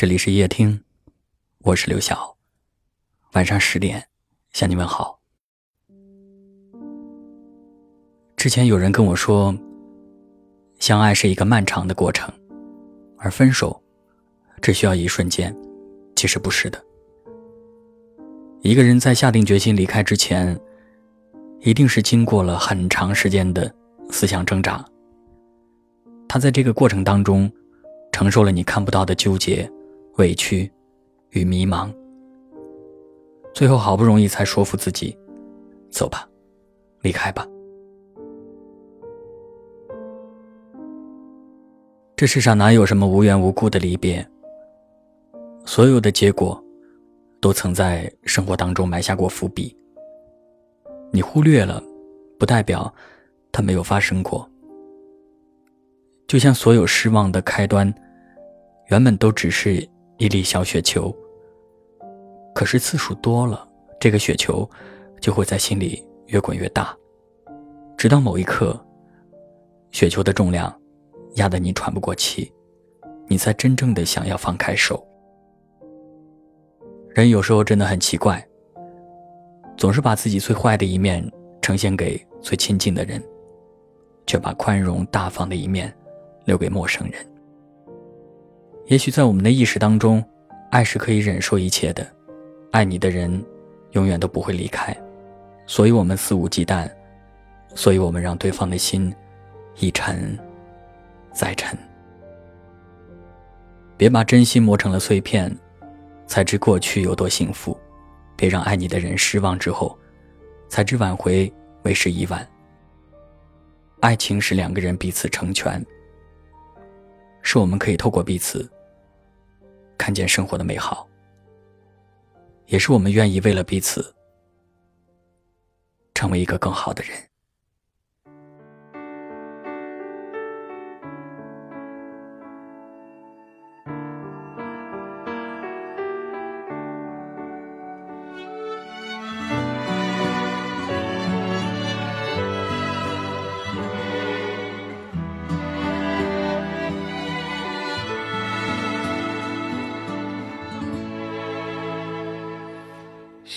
这里是夜听，我是刘晓。晚上十点向你问好。之前有人跟我说，相爱是一个漫长的过程，而分手只需要一瞬间。其实不是的。一个人在下定决心离开之前，一定是经过了很长时间的思想挣扎。他在这个过程当中，承受了你看不到的纠结。委屈与迷茫，最后好不容易才说服自己，走吧，离开吧。这世上哪有什么无缘无故的离别？所有的结果，都曾在生活当中埋下过伏笔。你忽略了，不代表它没有发生过。就像所有失望的开端，原本都只是。一粒小雪球，可是次数多了，这个雪球就会在心里越滚越大，直到某一刻，雪球的重量压得你喘不过气，你才真正的想要放开手。人有时候真的很奇怪，总是把自己最坏的一面呈现给最亲近的人，却把宽容大方的一面留给陌生人。也许在我们的意识当中，爱是可以忍受一切的，爱你的人永远都不会离开，所以我们肆无忌惮，所以我们让对方的心一沉再沉。别把真心磨成了碎片，才知过去有多幸福；别让爱你的人失望之后，才知挽回为时已晚。爱情是两个人彼此成全，是我们可以透过彼此。看见生活的美好，也是我们愿意为了彼此成为一个更好的人。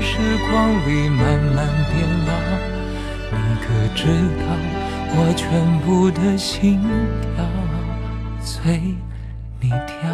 时光里慢慢变老，你可知道我全部的心跳随你跳？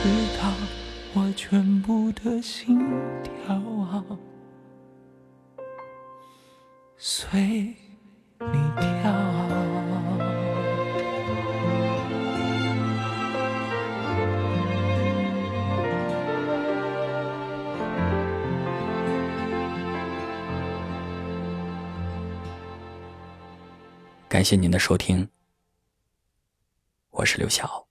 知道我全部的心跳啊，随你跳。感谢您的收听，我是刘晓。